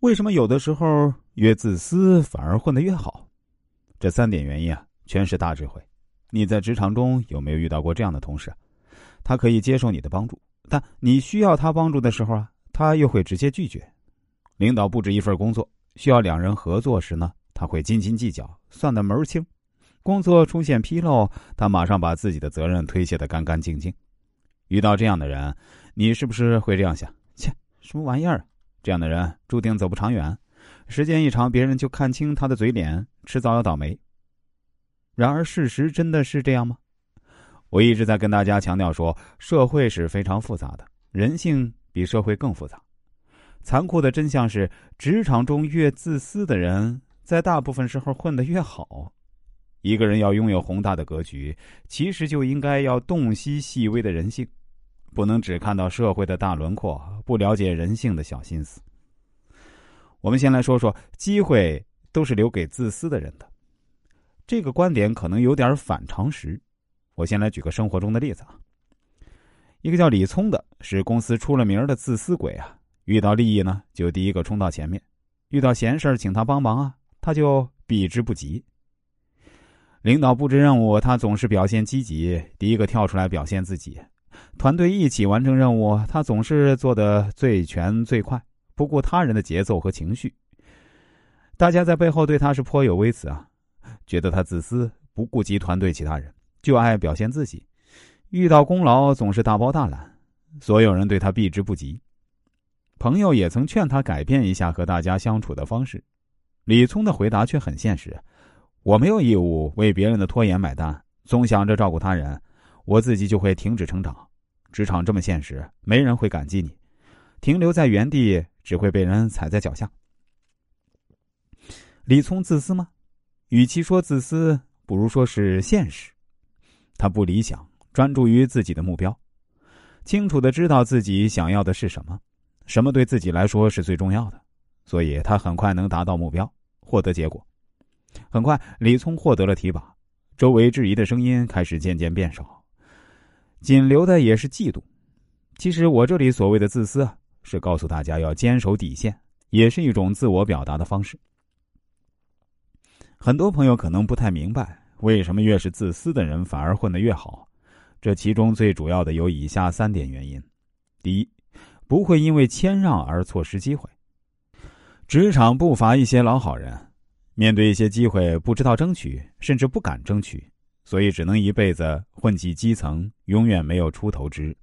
为什么有的时候越自私反而混得越好？这三点原因啊，全是大智慧。你在职场中有没有遇到过这样的同事？他可以接受你的帮助，但你需要他帮助的时候啊，他又会直接拒绝。领导布置一份工作，需要两人合作时呢，他会斤斤计较，算得门儿清。工作出现纰漏，他马上把自己的责任推卸得干干净净。遇到这样的人，你是不是会这样想？切，什么玩意儿？这样的人注定走不长远，时间一长，别人就看清他的嘴脸，迟早要倒霉。然而，事实真的是这样吗？我一直在跟大家强调说，社会是非常复杂的，人性比社会更复杂。残酷的真相是，职场中越自私的人，在大部分时候混得越好。一个人要拥有宏大的格局，其实就应该要洞悉细微的人性。不能只看到社会的大轮廓，不了解人性的小心思。我们先来说说，机会都是留给自私的人的。这个观点可能有点反常识。我先来举个生活中的例子啊。一个叫李聪的，是公司出了名的自私鬼啊。遇到利益呢，就第一个冲到前面；遇到闲事请他帮忙啊，他就避之不及。领导布置任务，他总是表现积极，第一个跳出来表现自己。团队一起完成任务，他总是做的最全最快，不顾他人的节奏和情绪。大家在背后对他是颇有微词啊，觉得他自私，不顾及团队其他人，就爱表现自己。遇到功劳总是大包大揽，所有人对他避之不及。朋友也曾劝他改变一下和大家相处的方式，李聪的回答却很现实：我没有义务为别人的拖延买单，总想着照顾他人。我自己就会停止成长，职场这么现实，没人会感激你，停留在原地只会被人踩在脚下。李聪自私吗？与其说自私，不如说是现实。他不理想，专注于自己的目标，清楚的知道自己想要的是什么，什么对自己来说是最重要的，所以他很快能达到目标，获得结果。很快，李聪获得了提拔，周围质疑的声音开始渐渐变少。仅留的也是嫉妒。其实我这里所谓的自私啊，是告诉大家要坚守底线，也是一种自我表达的方式。很多朋友可能不太明白，为什么越是自私的人反而混得越好？这其中最主要的有以下三点原因：第一，不会因为谦让而错失机会。职场不乏一些老好人，面对一些机会不知道争取，甚至不敢争取。所以只能一辈子混迹基层，永远没有出头之日。